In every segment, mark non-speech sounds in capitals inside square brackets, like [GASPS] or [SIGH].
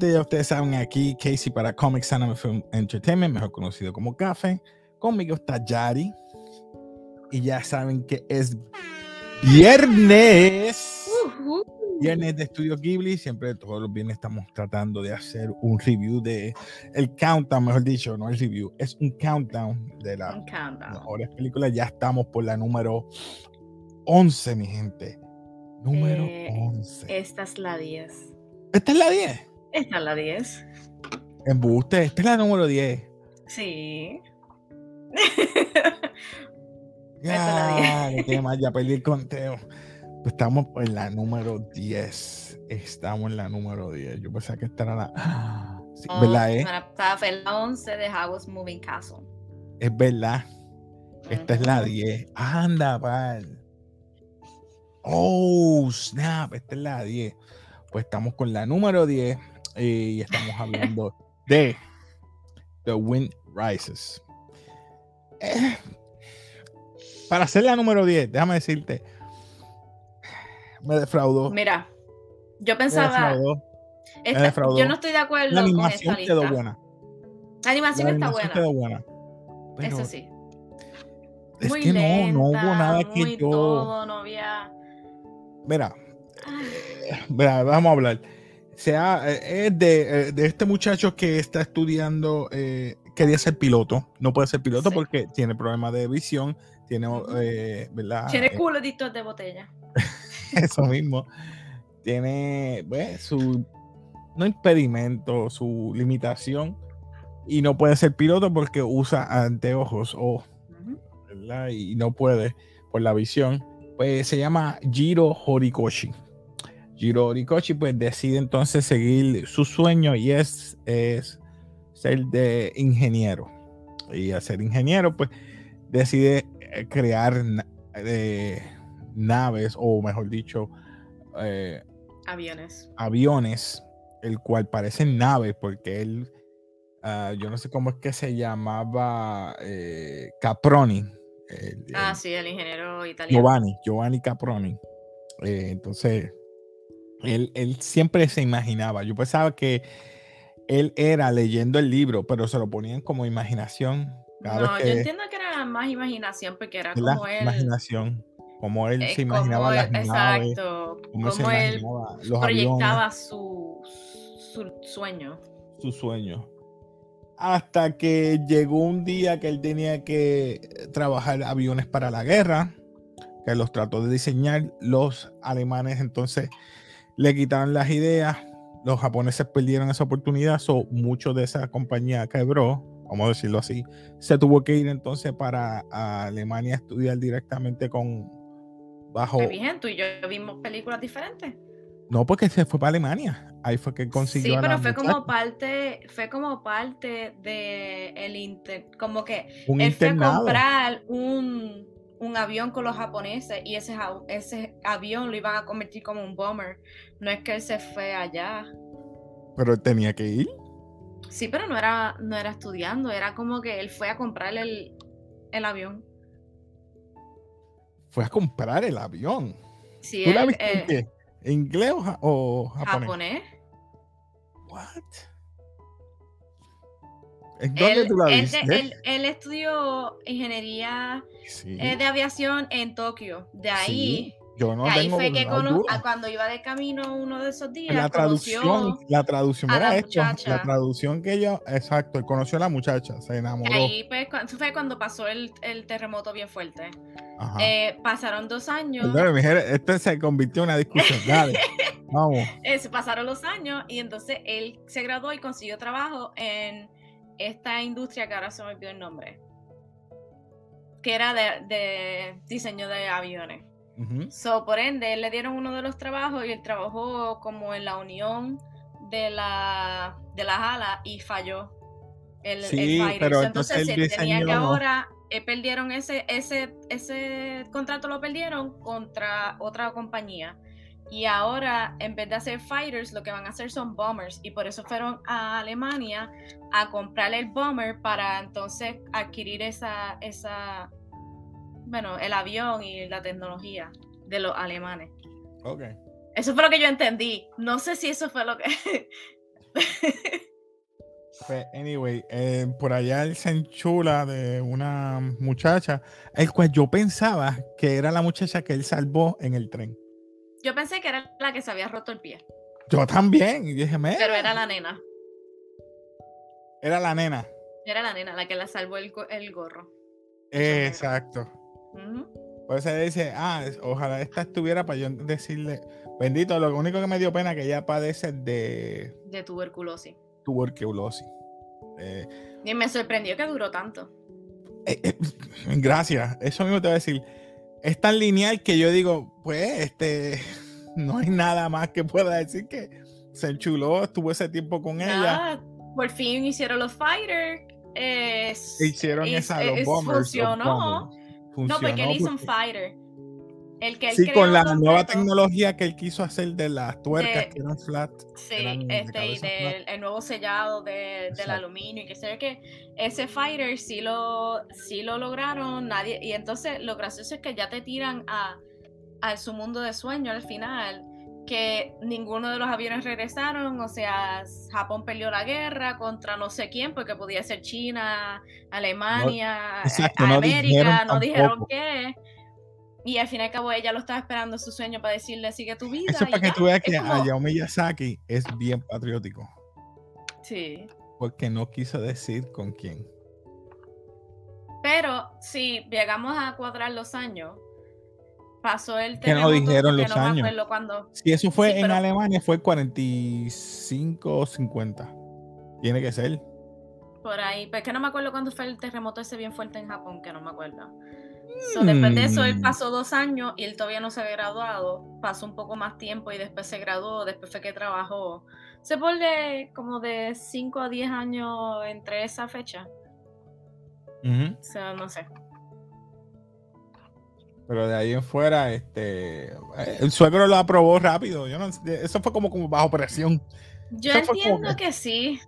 Gente, ya ustedes saben aquí Casey para Comics Anime Film Entertainment, mejor conocido como Café. Conmigo está Yari. Y ya saben que es viernes. Viernes de Estudio Ghibli. Siempre todos los viernes estamos tratando de hacer un review de el countdown, mejor dicho, no el review, es un countdown de las mejores películas. Ya estamos por la número 11, mi gente. Número 11. Eh, esta es la 10. ¿Esta es la 10? Esta es la 10. Embuste, esta es la número 10. Sí. [LAUGHS] ya, qué ya perdí el conteo. Pues estamos en la número 10. Estamos en la número 10. Yo pensaba que esta era la. Sí, oh, ¿Verdad? Eh? Fue la 11 de Howard's Moving Castle. Es verdad. Esta es la 10. Anda, pal. Oh, snap. Esta es la 10. Pues estamos con la número 10 eh, y estamos hablando de The Wind Rises. Eh, para ser la número 10, déjame decirte, me defraudó. Mira, yo pensaba. Me defraudó. Yo no estoy de acuerdo la animación con esta quedó buena. La animación, la está animación buena. quedó buena. Eso sí. Es muy que lenta, no, no hubo nada que yo. Todo, no había. Mira, Mira, vamos a hablar. Sea, eh, es de, eh, de, este muchacho que está estudiando, eh, quería ser piloto. No puede ser piloto Sí. porque tiene problemas de visión, tiene, eh, ¿verdad? Tiene Eh, culetitos de botella. [LAUGHS] eso mismo. Tiene, pues, su, no impedimento, su limitación. Y no puede ser piloto porque usa anteojos o, Ujú. ¿verdad? Y no puede por la visión. Pues se llama Jiro Horikoshi. Jiro Horikoshi pues decide entonces seguir su sueño y es, es ser de ingeniero. Y al ser ingeniero pues decide eh, crear eh, naves o mejor dicho eh, Aviones. aviones, el cual parecen naves porque él, ah, yo no sé cómo es que se llamaba eh, Caproni. el- Ah, el- sí, el ingeniero italiano. Giovanni, Giovanni Caproni. Entonces, él, él siempre se imaginaba. Yo pensaba que él era leyendo el libro, pero se lo ponían como imaginación. Cada No, vez yo entiendo que era más imaginación porque era como él. Imaginación. Como él eh, se imaginaba las naves, Exacto. cómo se Como él aviones, proyectaba su, su sueño. sus sueños. Hasta que llegó un día que él tenía que trabajar aviones para la guerra, que los trató de diseñar. Los alemanes entonces le quitaron las ideas. Los japoneses perdieron esa oportunidad. So, mucho de esa compañía quebró, vamos a decirlo así. Se tuvo que ir entonces para Alemania a estudiar directamente con bajo. Qué bien, tú y yo vimos películas diferentes. No, porque se fue para Alemania. Ahí fue que consiguió. Sí, a pero fue como parte, fue como parte de el inter, como que un él fue a comprar un, un avión con los japoneses y ese, ese avión lo iban a convertir como un bomber. No es que él se fue allá. Pero él tenía que ir. Sí, pero no era, no era estudiando, era como que él fue a comprar el, el avión. Fue a comprar el avión. Sí, ¿Tú la él, en eh, qué? ¿En inglés o, ja- o japonés? japonés. What? ¿En dónde Él, tú la viste? él- él estudió ingeniería sí. eh, de aviación en Tokio. De ahí, sí. Yo no de ahí fue que cono- cuando iba de camino uno de esos días, La traducción, la traducción era la esto. La muchacha. traducción que ella, exacto, él conoció a la muchacha, se enamoró. ahí pues, fue cuando pasó el, el terremoto bien fuerte. Eh, pasaron dos años, gente, esto se convirtió en una discusión. Dale, [LAUGHS] vamos. eh, se pasaron los años y entonces él se graduó y consiguió trabajo en esta industria que ahora se me olvidó el nombre, que era de, de diseño de aviones. So, por ende, le dieron uno de los trabajos y él trabajó como en la unión de la de las alas y falló el, el Sí, fighter. pero entonces entonces, él se tenía que ahora eh, perdieron ese ese ese contrato lo perdieron contra otra compañía. Y ahora, en vez de hacer fighters, lo que van a hacer son bombers. Y por eso fueron a Alemania a comprar el bomber para entonces adquirir esa, esa, bueno, el avión y la tecnología de los alemanes. Ok. Eso fue lo que yo entendí. No sé si eso fue lo que. [LAUGHS] Pues, anyway, eh, por allá él se enchula de una muchacha, el cual yo pensaba que era la muchacha que él salvó en el tren. Yo pensé que era la que se había roto el pie. Yo también, y dije, Pero era la nena. Era la nena. Era la nena la que la salvó el, gorro. Exacto. Por eso dice, ah, ojalá esta estuviera para yo decirle, bendito, lo único que me dio pena que ella padece de... De tuberculosis tuberculosis. Eh, y me sorprendió que duró tanto. Eh, eh, gracias, eso mismo te voy a decir. Es tan lineal que yo digo, pues, este, [LAUGHS] no hay nada más que pueda decir que se enchuló, estuvo ese tiempo con ella. Por fin hicieron los fighters. hicieron esa, los bombers. Funcionó. No, porque él hizo un fighter sí, con la nueva tecnología que él quiso hacer de las tuercas que eran flat. Sí, este, y del el nuevo sellado de, del aluminio y que se ve que ese fighter sí lo, sí lo lograron, nadie, y entonces lo gracioso es que ya te tiran a, a su mundo de sueño al final, que ninguno de los aviones regresaron, o sea, Japón perdió la guerra contra no sé quién, porque podía ser China, Alemania, América, no dijeron qué. Y al fin y al cabo ella lo estaba esperando su sueño para decirle sigue tu vida. Eso para que tú veas que como... Hayao Miyazaki es bien patriótico. Sí. Porque no quiso decir con quién. Pero si llegamos a cuadrar los años, pasó el Que no dijeron los años. Si eso fue en Alemania, fue 45 o 50. Tiene que ser. Por ahí, pero es que no me acuerdo cuándo fue el terremoto ese bien fuerte en Japón, que no me acuerdo después de eso, él mm. pasó dos años y él todavía no se había graduado. Pasó un poco más tiempo y después se graduó. Después fue que trabajó. Se pone como de 5 a 10 años entre esa fecha. O sea, no sé. Pero de ahí en fuera, este, el suegro lo aprobó rápido. Yo no, eso fue como, como bajo presión. Yo entiendo que... sí.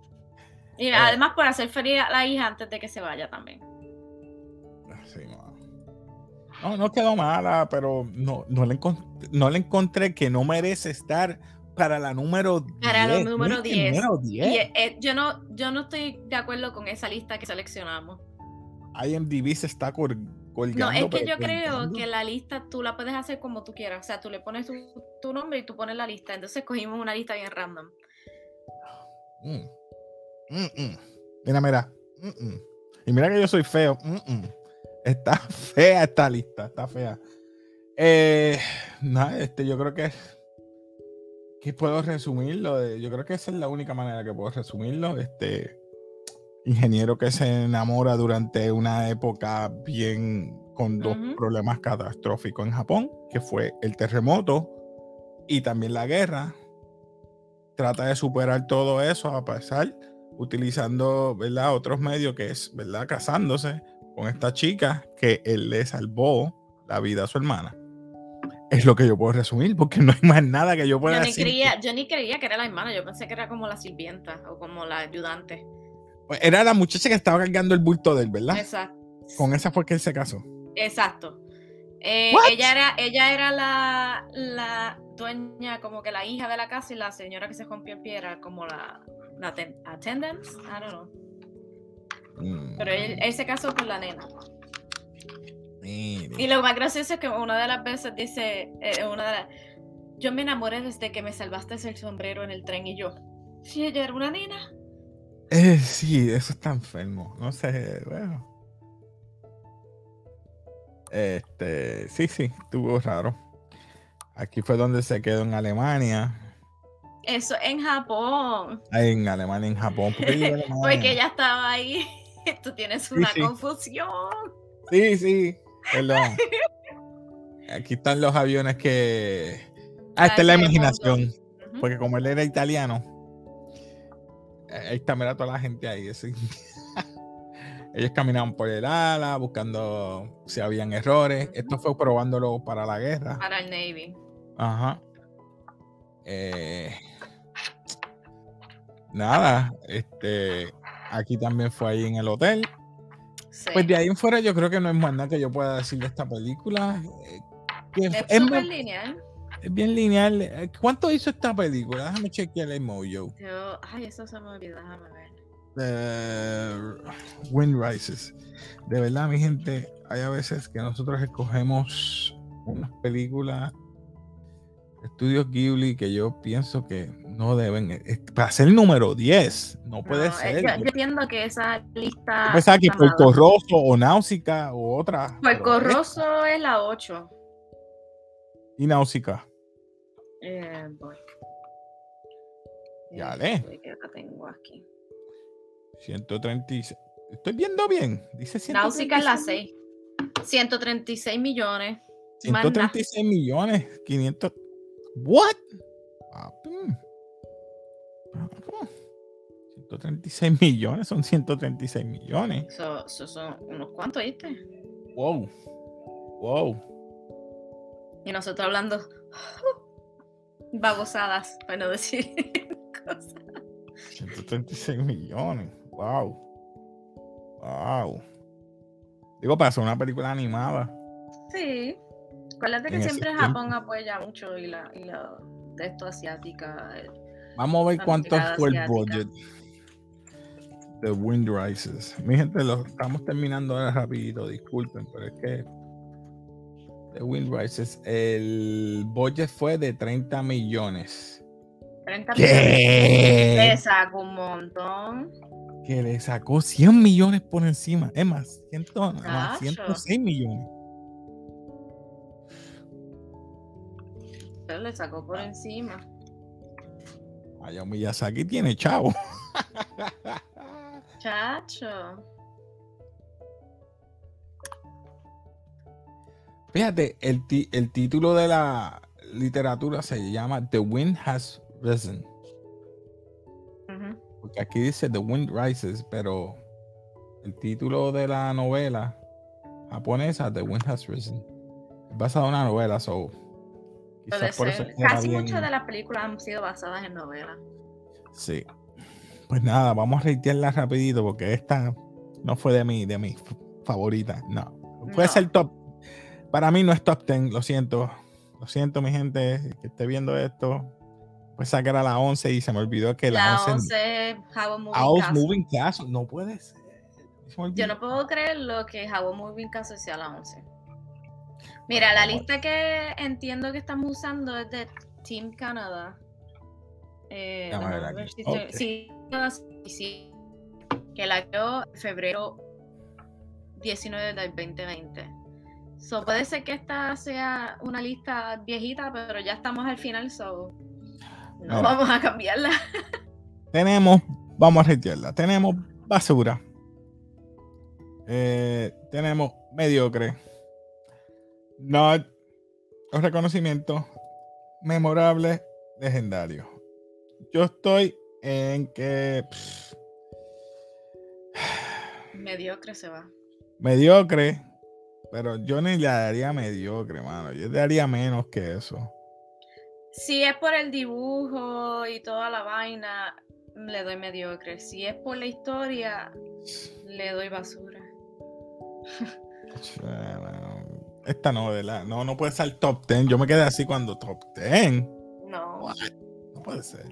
Y eh. además por hacer feliz a la hija antes de que se vaya también. Sí, no, no quedó mala, pero no, no, le, encontré, no le encontré que no merece estar para la número 10. Para la número 10. Eh, yo, no, yo no estoy de acuerdo con esa lista que seleccionamos. IMDb se está colgando. No, es que yo creo que la lista tú la puedes hacer como tú quieras. O sea, tú le pones tu, nombre y tú pones la lista. Entonces cogimos una lista bien random. Mm. Mm, mm. Mira, mira. Y mira que yo soy feo. Está [LAUGHS] fea esta lista, está fea. Eh, este, yo creo que, que puedo resumirlo. yo creo que esa es la única manera que puedo resumirlo. Este ingeniero que se enamora durante una época bien con dos problemas catastróficos en Japón, que fue el terremoto y también la guerra. Trata de superar todo eso a pesar utilizando ¿verdad? otros medios que es ¿verdad? casándose con esta chica que él le salvó la vida a su hermana. Es lo que yo puedo resumir, porque no hay más nada que yo pueda yo decir. yo ni creía que era la hermana, yo pensé que era como la sirvienta o como la ayudante. Pues era la muchacha que estaba cargando el bulto de él, ¿verdad? Exacto. Con esa fue que él se casó. Exacto. Eh, ella era, ella era la, la, dueña, como que la hija de la casa y la señora que se rompió el pie era como la, la attendance, I don't know. Mm. Pero él, se casó con la nena. Y lo más gracioso es que una de las veces dice, eh, una de yo me enamoré desde que me salvaste el sombrero en el tren y yo, si ella era una nena. Eh, sí, eso está enfermo. No sé, bueno. Este, sí, sí, estuvo raro. Aquí fue donde se quedó en Alemania. Eso en Japón. en Alemania, en Japón. Porque [LAUGHS] ella estaba ahí. [LAUGHS] Tú tienes una confusión. Sí, sí, perdón. Aquí están los aviones que. Ah, esta es la imaginación. Porque como él era italiano, eh, ahí está, mira toda la gente ahí. [LAUGHS] Ellos caminaban por el ala buscando si habían errores. Esto fue probándolo para la guerra. Para el Navy. Ajá. Eh, nada, este Aquí también fue ahí en el hotel. Pues de ahí en fuera yo creo que no es más nada que yo pueda decir de esta película. Eh, es súper lineal. Es bien lineal. Eh, ¿Cuánto hizo esta película? Déjame chequear el Mojo. Yo, ay, eso se me olvidó, déjame ver. Wind Rises. De verdad, mi gente, hay a veces que nosotros escogemos unas películas estudios Ghibli que yo pienso que no deben eh, para ser el número 10 no puede ser yo, entiendo que esa lista yo pensaba que Puerto Rosso o Náusica o otra Puerto Rosso es la 8 y Náusica. Eh, ya le tengo aquí. 136 estoy viendo bien dice 136. Náusica es la 6 136 millones. 136 millones 500 What? 136 millones, son 136 millones. Eso son unos cuantos, ¿viste? Wow. Wow. Y nosotros hablando [GASPS] babosadas, para no decir [LAUGHS] cosas. 136 millones. Wow. Wow. Digo, para hacer una película animada. Sí. Acuérdate que siempre Japón apoya mucho y la, y la texto asiática. Eh, Vamos a ver cuánto fue el budget de Wind Rises. Mi gente, lo estamos terminando ahora rapidito, disculpen, pero es que de Wind Rises, el budget fue de 30 millones. 30 millones. Le sacó un montón. Que le sacó 100 millones por encima. Es más, 106 millones. Pero le sacó por encima. Vaya Miyazaki tiene chavo. [LAUGHS] Chacho. Fíjate, el, el título de la literatura se llama The Wind Has Risen. Porque aquí dice The Wind Rises, pero el título de la novela japonesa, The Wind Has Risen, es basado en una novela, so Casi muchas de las películas han sido basadas en novelas. Sí. Pues nada, vamos a reitearla rapidito porque esta no fue de mi, de mi favorita. No. Puede ser top. Para mí no es top 10, lo siento. Lo siento, mi gente, que esté viendo esto. Pues sacar a la 11 y se me olvidó que la, la 11, How Moving, Castle. No puede ser. Yo no puedo creer lo que How Moving Castle sea la 11. Mira, la lista que entiendo que estamos usando es de Team Canada. Eh, sí, sí, que la creó en febrero 19 del 2020. So, puede ser que esta sea una lista viejita, pero ya estamos al final, so no vamos a cambiarla. [LAUGHS] tenemos, vamos a retirarla. Tenemos basura. Eh, tenemos mediocre no, un reconocimiento memorable, legendario. Yo estoy en que. mediocre se va. Mediocre, pero yo ni le daría mediocre, mano. Yo le daría menos que eso. Si es por el dibujo y toda la vaina, le doy mediocre. Si es por la historia, le doy basura. Esta novela, no, no puede ser top 10. Yo me quedé así cuando top 10. No. No puede ser.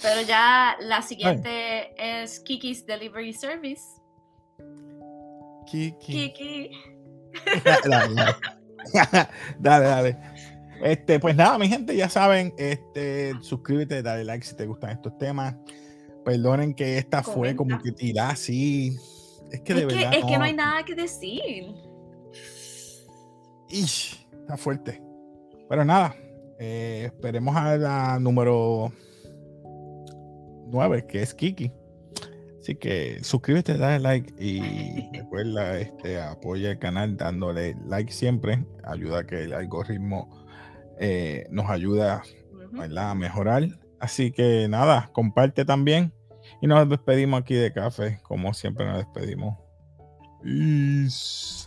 Pero ya la siguiente es Kiki's Delivery Service. Kiki. Kiki. [LAUGHS] dale, [LAUGHS] dale. dale, Este, pues nada, mi gente, ya saben, este, suscríbete, dale like si te gustan estos temas. Perdonen que esta fue como que tirada así. Es que de verdad. es que no hay nada que decir. Está fuerte. Pero nada, eh, esperemos a la número 9, que es Kiki. Así que suscríbete, dale like y [LAUGHS] recuerda, este, apoya el canal dándole like siempre. Ayuda a que el algoritmo eh, nos ayuda a mejorar. Así que nada, comparte también. Y nos despedimos aquí de café, como siempre nos despedimos. Peace.